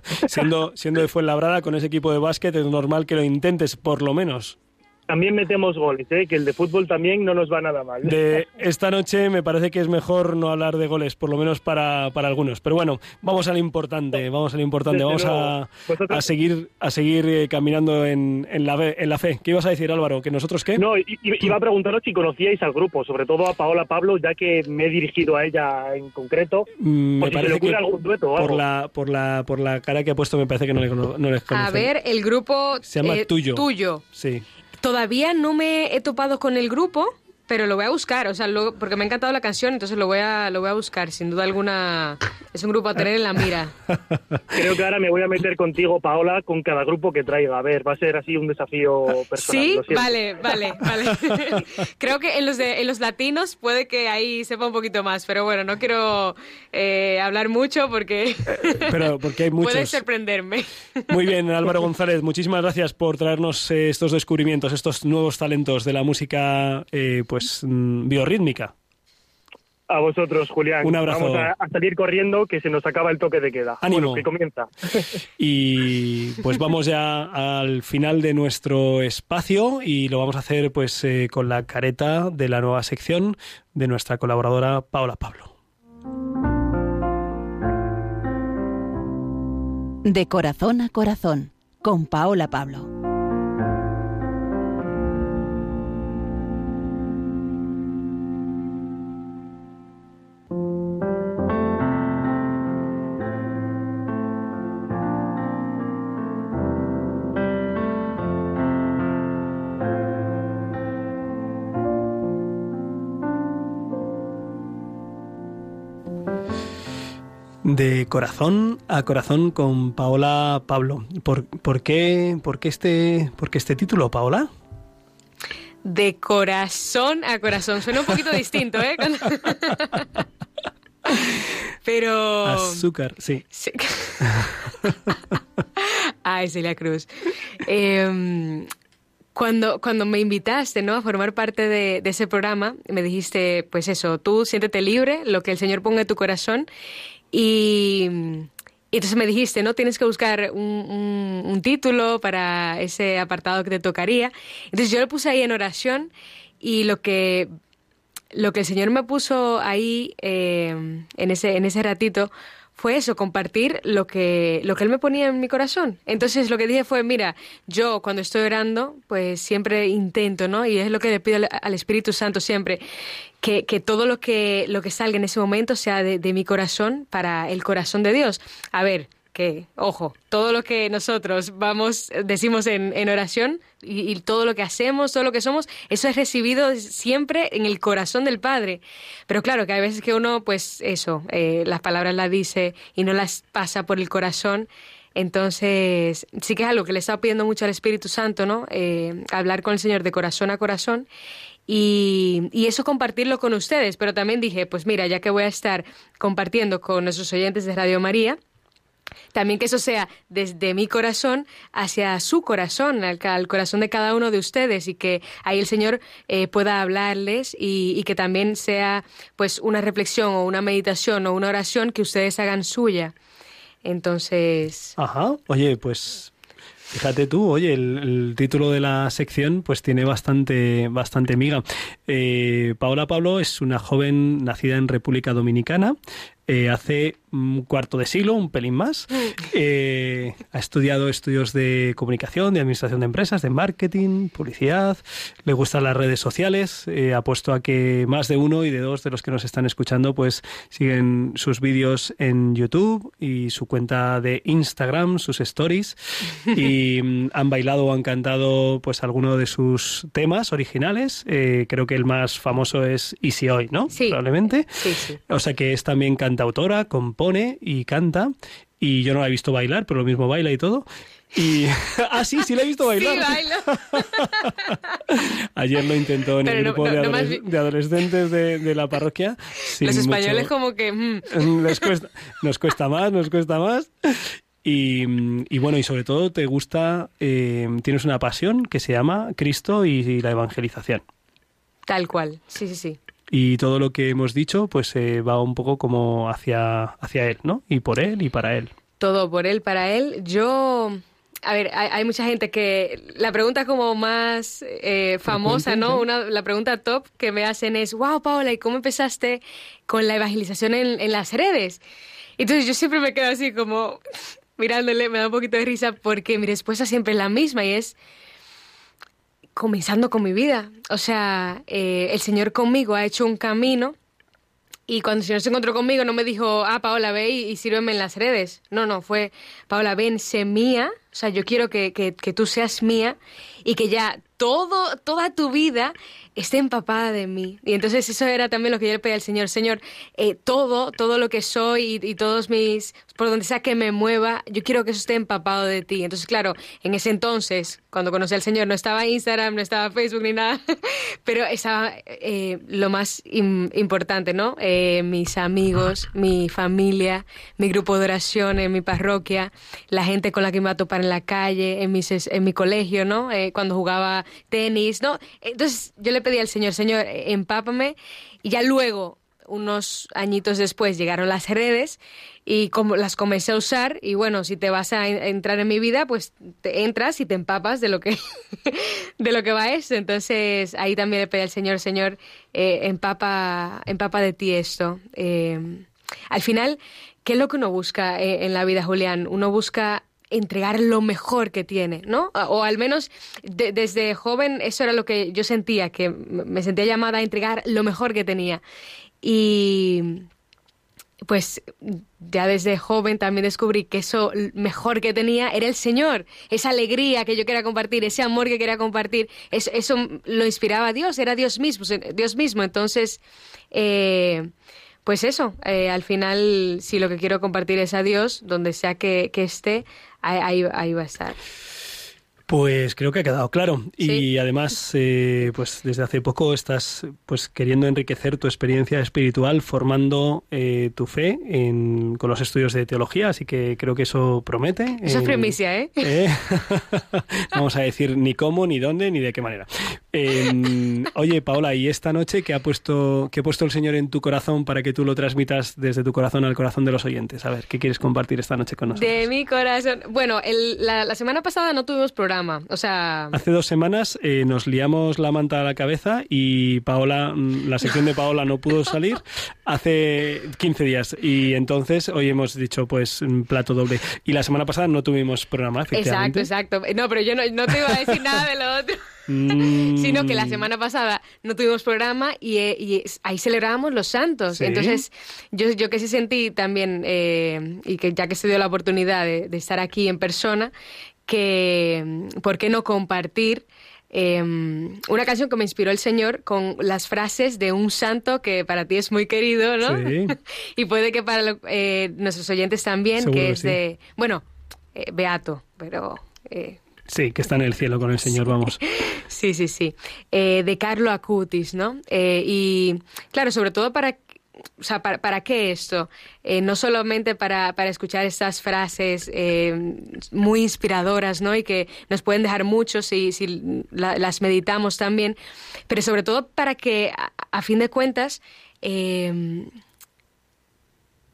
Eh, siendo, siendo de Fuenlabrada, con ese equipo de básquet, es normal que lo intentes, por lo menos. También metemos goles, ¿eh? que el de fútbol también no nos va nada mal. De esta noche me parece que es mejor no hablar de goles, por lo menos para, para algunos. Pero bueno, vamos a lo importante, vamos a lo importante, Desde vamos a, a seguir, a seguir eh, caminando en, en, la, fe- en la fe. ¿Qué ibas a decir, Álvaro? ¿Que nosotros qué? No, iba a preguntaros si conocíais al grupo, sobre todo a Paola Pablo, ya que me he dirigido a ella en concreto. Mm, por si se le ocurre algún dueto o por algo. la, por, la, por la cara que ha puesto me parece que no le, no les A conocen. ver, el grupo Se llama eh, Tuyo. Tuyo. Sí. Todavía no me he topado con el grupo, pero lo voy a buscar, o sea, lo- porque me ha encantado la canción, entonces lo voy a lo voy a buscar, sin duda alguna. Es un grupo a tener en la mira. <laughs> Creo que ahora me voy a meter contigo, Paola, con cada grupo que traiga. A ver, va a ser así un desafío personal. Sí, lo vale, vale, vale. <laughs> <laughs> Creo que en los de en los latinos puede que ahí sepa un poquito más, pero bueno, no quiero eh, hablar mucho porque Pero porque hay puede muchos. sorprenderme. Muy bien, Álvaro González, muchísimas gracias por traernos eh, estos descubrimientos, estos nuevos talentos de la música eh, pues mm, biorrítmica. A vosotros, Julián. Un abrazo. Vamos a, a salir corriendo, que se nos acaba el toque de queda. Ánimo. Bueno, que comienza. <laughs> Y pues vamos ya al final de nuestro espacio y lo vamos a hacer pues eh, con la careta de la nueva sección de nuestra colaboradora Paola Pablo. De corazón a corazón, con Paola Pablo. De corazón a corazón con Paola Pablo. ¿Por, por qué, por, qué este, por qué este título, Paola? De corazón a corazón. Suena un poquito distinto, ¿eh? <laughs> Pero... Azúcar, sí. Sí. <laughs> Ay, Celia Cruz. Eh, cuando, cuando me invitaste ¿no? a formar parte de, de ese programa, me dijiste, pues eso, tú siéntete libre, lo que el Señor ponga en tu corazón. Y, entonces me dijiste, ¿no? Tienes que buscar un, título para ese apartado que te tocaría. Entonces yo lo puse ahí en oración y lo que lo que el Señor me puso ahí eh, en, ese, en ese ratito fue eso, compartir lo que, lo que Él me ponía en mi corazón. Entonces lo que dije fue, mira, yo cuando estoy orando, pues siempre intento, ¿no? Y es lo que le pido al Espíritu Santo siempre, que, que todo lo que, lo que salga en ese momento sea de, mi corazón para el corazón de Dios. A ver, que, ojo, todo lo que nosotros vamos, decimos en, oración y, todo lo que hacemos, todo lo que somos, eso es recibido siempre en el corazón del Padre. Pero claro, que hay veces que uno, pues eso, eh, las palabras las dice y no las pasa por el corazón. Entonces, sí que es algo que le estaba pidiendo mucho al Espíritu Santo, ¿no? Eh, hablar con el Señor de corazón a corazón y, y eso compartirlo con ustedes. Pero también dije, pues mira, ya que voy a estar compartiendo con nuestros oyentes de Radio María, también que eso sea desde mi corazón hacia su corazón, al, al corazón de cada uno de ustedes y que ahí el Señor eh, pueda hablarles y, y que también sea pues una reflexión o una meditación o una oración que ustedes hagan suya. Entonces, Ajá. Oye, pues fíjate tú, oye, el, el título de la sección pues tiene bastante, bastante miga. Eh, Paola Pablo es una joven nacida en República Dominicana. eh, hace un cuarto de siglo, un pelín más. Eh, ha estudiado estudios de comunicación, de administración de empresas, de marketing, publicidad. Le gustan las redes sociales. Eh, apuesto a que más de uno y de dos de los que nos están escuchando pues siguen sus vídeos en YouTube y su cuenta de Instagram, sus stories. <laughs> Y mm, han bailado o han cantado pues alguno de sus temas originales. Creo que el más famoso es Easy Hoy, ¿no? Sí. Probablemente. sí, sí. O sea que es también cantautora, compone y canta. Y yo no la he visto bailar, pero lo mismo baila y todo. Y <laughs> ah, sí, sí la he visto bailar. Sí, bailo. <laughs> Ayer lo intentó en Pero el no- grupo no- de, no me has adoles- vi- de adolescentes de, de la parroquia. Los españoles mucho- como que... mm, <laughs> Les cuesta, nos cuesta más, nos cuesta más. Y, y bueno, y sobre todo te gusta, eh, tienes una pasión que se llama Cristo y, y la evangelización. Tal cual, sí, sí, sí. Y todo lo que hemos dicho, pues eh, va un poco como hacia, hacia él, ¿no? Y por él y para él. Todo por él, para él. Yo, a ver, hay, hay mucha gente que la pregunta como más eh, famosa, ¿no? Una, la pregunta top que me hacen es, wow, Paola, ¿y cómo empezaste con la evangelización en, en las redes? Entonces yo siempre me quedo así como <laughs> mirándole, me da un poquito de risa porque mi respuesta siempre es la misma y es comenzando con mi vida. O sea, eh, el Señor conmigo ha hecho un camino y cuando el Señor se encontró conmigo no me dijo, ah, Paola, ve y, y sírveme en las redes. No, no, fue, Paola, ven, sé mía. O sea, yo quiero que, que, que tú seas mía y que ya todo, toda tu vida esté empapada de mí. Y entonces eso era también lo que yo le pedí al Señor. Señor, eh, todo, todo lo que soy y, todos mis, por donde sea que me mueva, yo quiero que eso esté empapado de ti. Entonces, claro, en ese entonces, cuando conocí al Señor, no estaba Instagram, no estaba Facebook ni nada, <laughs> pero estaba eh, lo más im- importante, ¿no? Eh, mis amigos, mi familia, mi grupo de oración en mi parroquia, la gente con la que me iba a topar en la calle, en, mis, en mi colegio, ¿no? Eh, cuando jugaba tenis, ¿no? Entonces yo le pedí al Señor, Señor, empápame y ya luego unos añitos después llegaron las redes y como las comencé a usar y bueno, si te vas a en- entrar en mi vida, pues te entras y te empapas de lo que <laughs> de lo que va esto. Entonces ahí también le pedí al Señor, Señor, eh, empapa, empapa de ti esto. Eh, al final, ¿qué es lo que uno busca eh, en la vida, Julián? Uno busca entregar lo mejor que tiene, ¿no? O al menos de- desde joven eso era lo que yo sentía, que me sentía llamada a entregar lo mejor que tenía. Y pues ya desde joven también descubrí que eso mejor que tenía era el Señor, esa alegría que yo quería compartir, ese amor que quería compartir, es- eso lo inspiraba a Dios, era Dios mismo, Dios mismo. Entonces, eh, pues eso, eh, al final, si lo que quiero compartir es a Dios, donde sea que, que esté, ahí, ahí- va a estar. Pues creo que ha quedado claro. Y además, eh, pues desde hace poco estás pues queriendo enriquecer tu experiencia espiritual, formando eh, tu fe en- con los estudios de teología, así que creo que eso promete. Eso es Eh, primicia, ¿eh? <laughs> Vamos a decir ni cómo, ni dónde, ni de qué manera. Eh, oye, Paola, ¿y esta noche qué ha puesto, qué ha puesto el Señor en tu corazón para que tú lo transmitas desde tu corazón al corazón de los oyentes? A ver, ¿qué quieres compartir esta noche con nosotros? De mi corazón. Bueno, el- la, la semana pasada no tuvimos programa, o sea... Hace dos semanas eh, nos liamos la manta a la cabeza y Paola, mm, la sección de Paola no pudo salir hace 15 días y entonces hoy hemos dicho pues plato doble y la semana pasada no tuvimos programa, Exacto, efectivamente. exacto. No, pero yo no, no te iba a decir nada de lo otro. Mm, Sino que la semana pasada no tuvimos programa y, eh, y ahí celebrábamos los santos. Sí. Entonces, yo, yo que sí sentí también, eh, y que ya que se dio la oportunidad de, de estar aquí en persona, que ¿por qué no compartir? eh, una canción que me inspiró el Señor con las frases de un santo que para ti es muy querido, ¿no? Sí. <laughs> y puede que para lo- eh, nuestros oyentes también, Seguro que es sí. de, bueno, eh, Beato, pero eh, Sí, que está en el cielo con el Señor, vamos. <laughs> Sí, sí, sí. Eh, de Carlo Acutis, ¿no? Eh, y claro, sobre todo para... O sea, ¿para, para qué esto? Eh, no solamente para, para escuchar estas frases eh, muy inspiradoras, ¿no? Y que nos pueden dejar mucho si, si la- las meditamos también, pero sobre todo para que, a, fin de cuentas, eh,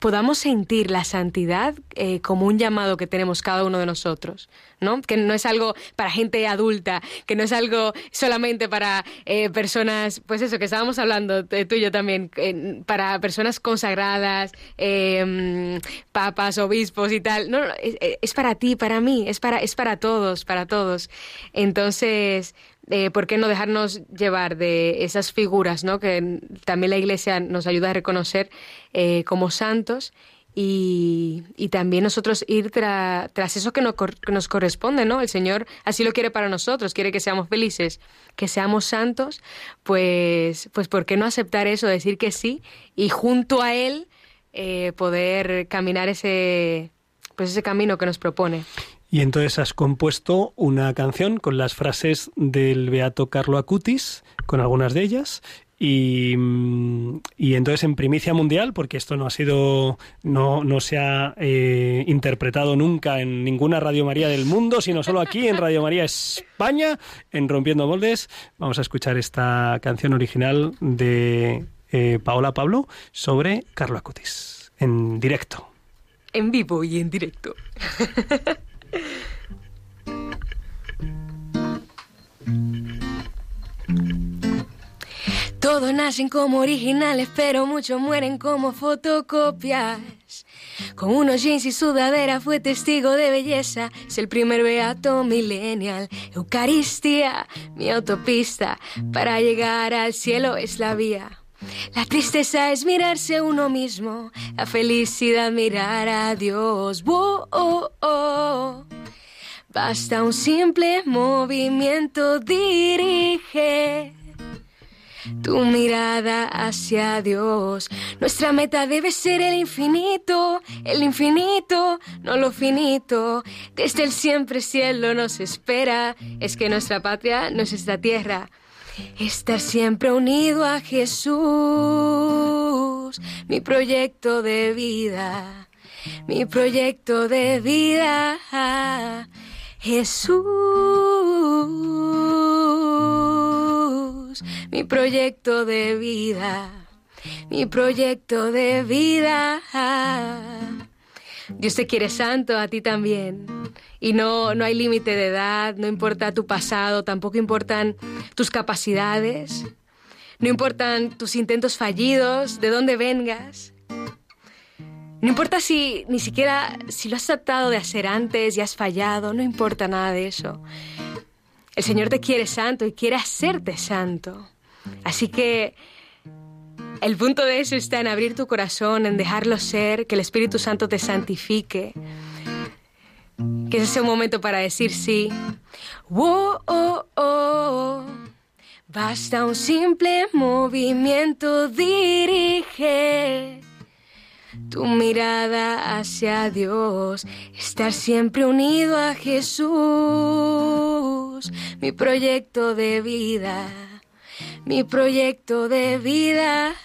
podamos sentir la santidad eh, como un llamado que tenemos cada uno de nosotros, ¿no? Que no es algo para gente adulta, que no es algo solamente para eh, personas, pues eso, que estábamos hablando eh, tú y yo también, para personas consagradas, mm, papas, obispos y tal. No, no, es, es para ti, para mí, es para, es para todos, para todos. Entonces, eh, ¿por qué no dejarnos llevar de esas figuras ¿no? que también la Iglesia nos ayuda a reconocer eh, como santos? Y, y también nosotros ir tra- tras eso que, no cor- que nos corresponde, ¿no? El Señor así lo quiere para nosotros, quiere que seamos felices, que seamos santos, pues, pues ¿por qué no aceptar eso, decir que sí y junto a Él eh, poder caminar ese, pues ese camino que nos propone? Y entonces has compuesto una canción con las frases del beato Carlo Acutis, con algunas de ellas. Y, mm, y entonces en primicia mundial, porque esto no ha sido, no, no se ha eh, interpretado nunca en ninguna Radio María del mundo, sino solo aquí en Radio María España, en Rompiendo Moldes, vamos a escuchar esta canción original de eh, Paola Pablo sobre Carlo Acutis, en directo. En vivo y en directo. <laughs> Todos nacen como originales, pero muchos mueren como fotocopias. Con unos jeans y sudadera fue testigo de belleza. Es el primer beato millennial. Eucaristía, mi autopista. Para llegar al cielo es la vía. La tristeza es mirarse uno mismo. La felicidad mirar a Dios. Woah, oh, oh. Basta un simple movimiento dirige tu mirada hacia Dios. Nuestra meta debe ser el infinito, el infinito, no lo finito. Desde el siempre cielo nos espera. Es que nuestra patria no es esta tierra. Estar siempre unido a Jesús, mi proyecto de vida, mi proyecto de vida. Jesús, mi proyecto de vida. mi proyecto de vida. Dios te quiere santo, a ti también. Y no, no hay límite de edad, no importa tu pasado, tampoco importan tus capacidades, no importan tus intentos fallidos, de dónde vengas. No importa si ni siquiera si lo has tratado de hacer antes y has fallado, no importa nada de eso. El Señor te quiere santo y quiere hacerte santo. Así que el punto de eso está en abrir tu corazón, en dejarlo ser, que el Espíritu Santo te santifique. Que ese sea un momento para decir sí. Oh, oh, oh. Basta un simple movimiento, dirige tu mirada hacia Dios, estar siempre unido a Jesús, mi proyecto de vida, mi proyecto de vida.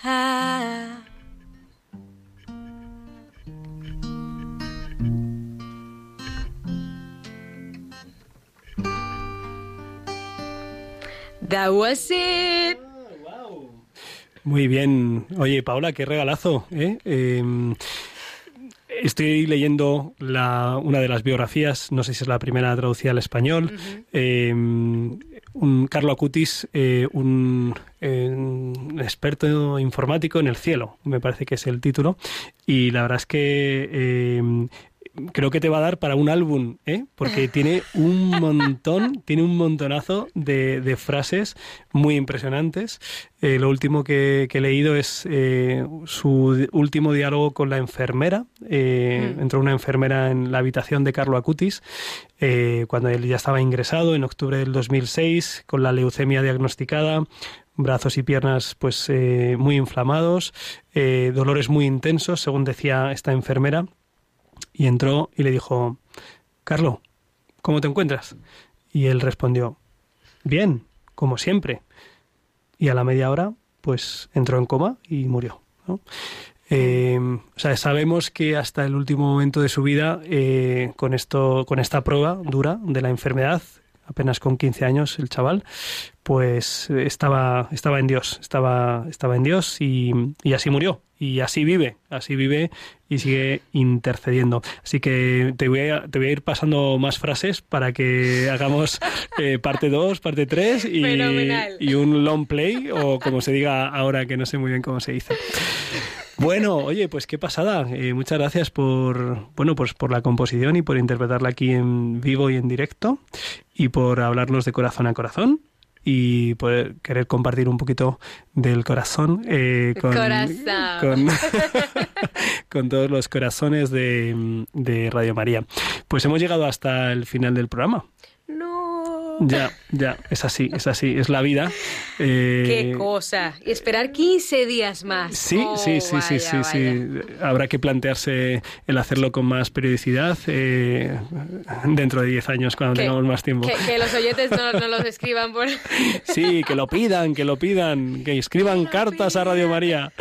That was. Muy bien. Oye, Paula, qué regalazo. ¿eh? Eh, estoy leyendo la, una de las biografías, no sé si es la primera traducida al español. eh, un Carlo Acutis, eh, un, eh, un experto informático en el cielo, me parece que es el título. Y la verdad es que eh, creo que te va a dar para un álbum, ¿eh? porque tiene un <laughs> montón, tiene un montonazo de, de frases muy impresionantes. Eh, lo último que, que he leído es eh, su último diálogo con la enfermera. Eh, Mm. Entró una enfermera en la habitación de Carlo Acutis eh, cuando él ya estaba ingresado en octubre del 2006 con la leucemia diagnosticada brazos y piernas pues muy inflamados, dolores muy intensos, según decía esta enfermera, y entró y le dijo, Carlo, ¿cómo te encuentras? Y él respondió, bien, como siempre. Y a la media hora, pues entró en coma y murió. Eh, o sea, sabemos que hasta el último momento de su vida, eh, con esto, con esta prueba dura de la enfermedad, apenas con 15 años el chaval, pues eh, estaba, estaba en Dios, estaba, estaba en Dios y, y así murió. Y así vive, así vive y sigue intercediendo. Así que te voy a, te voy a ir pasando más frases para que hagamos <laughs> eh, parte 2, parte 3 y, y un long play o como se diga ahora que no sé muy bien cómo se dice. Bueno, oye, pues qué pasada. Eh, muchas gracias por, bueno, pues por la composición y por interpretarla aquí en vivo y en directo y por hablarnos de corazón a corazón y por querer compartir un poquito del corazón eh, con, Corazón. con, <laughs> con todos los corazones de, de Radio María. Pues hemos llegado hasta el final del programa. Ya, ya, es así, es así, es la vida. Eh, Qué cosa. Y esperar 15 días más. Sí, Oh, sí, sí, sí, sí, vaya, sí. vaya. Habrá que plantearse el hacerlo con más periodicidad eh, dentro de 10 años, cuando Que- tengamos más tiempo. Que, que los oyentes no, no los escriban por... <laughs> Sí, que lo pidan, que lo pidan, que escriban cartas a Radio María.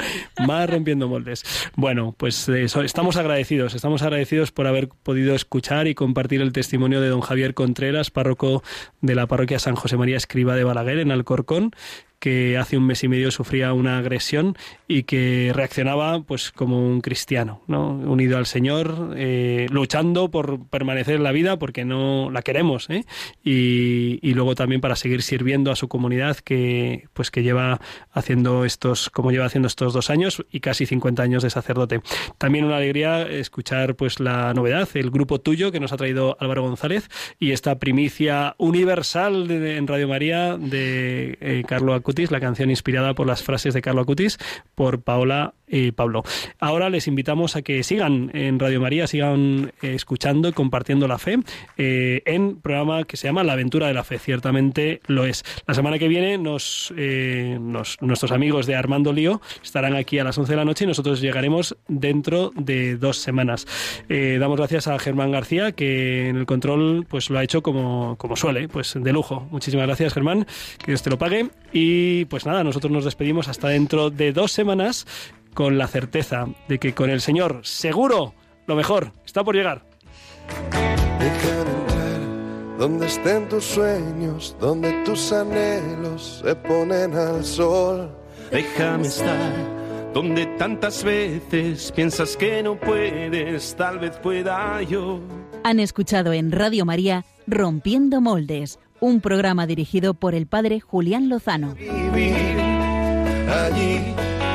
Más rompiendo moldes. Bueno, pues eh, so- estamos agradecidos, estamos agradecidos por haber podido escuchar y compartir el testimonio de don Javier Contreras, párroco de la parroquia San José María Escriba de Balaguer en Alcorcón que hace un mes y medio sufría una agresión y que reaccionaba pues como un cristiano, ¿no? unido al Señor, eh, luchando por permanecer en la vida porque no la queremos, ¿eh? y, y luego también para seguir sirviendo a su comunidad que pues que lleva haciendo estos como lleva haciendo estos dos años y casi 50 años de sacerdote. También una alegría escuchar pues la novedad, el grupo tuyo que nos ha traído Álvaro González y esta primicia universal de- de- en Radio María de eh, Carlo La canción inspirada por las frases de Carlo Acutis por Paola y Pablo. Ahora les invitamos a que sigan en Radio María, sigan eh, escuchando y compartiendo la fe eh, en programa que se llama La aventura de la fe. Ciertamente lo es. La semana que viene nos, eh, nos- nuestros amigos de Armando Lío estarán aquí a las 11 de la noche y nosotros llegaremos dentro de dos semanas. Damos gracias a Germán García que en el control pues lo ha hecho como, como suele, pues de lujo. Muchísimas gracias Germán, que Dios te lo pague y pues nada, nosotros nos despedimos hasta dentro de dos semanas con la certeza de que con el Señor seguro lo mejor está por llegar. Donde estén tus sueños, donde tus anhelos se ponen al sol. Déjame estar donde tantas veces piensas que no puedes, tal vez pueda yo. Han escuchado en Radio María Rompiendo Moldes, un programa dirigido por el padre Julián Lozano. Vivir allí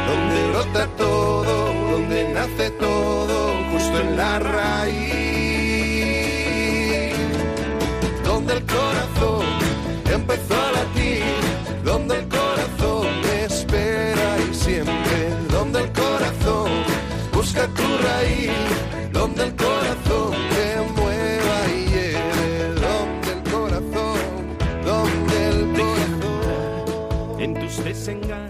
donde brota todo, donde nace todo, justo en la raíz, donde el corazón empezó a latir, donde el corazón espera y siempre, donde el corazón busca tu raíz, donde el corazón Ngàn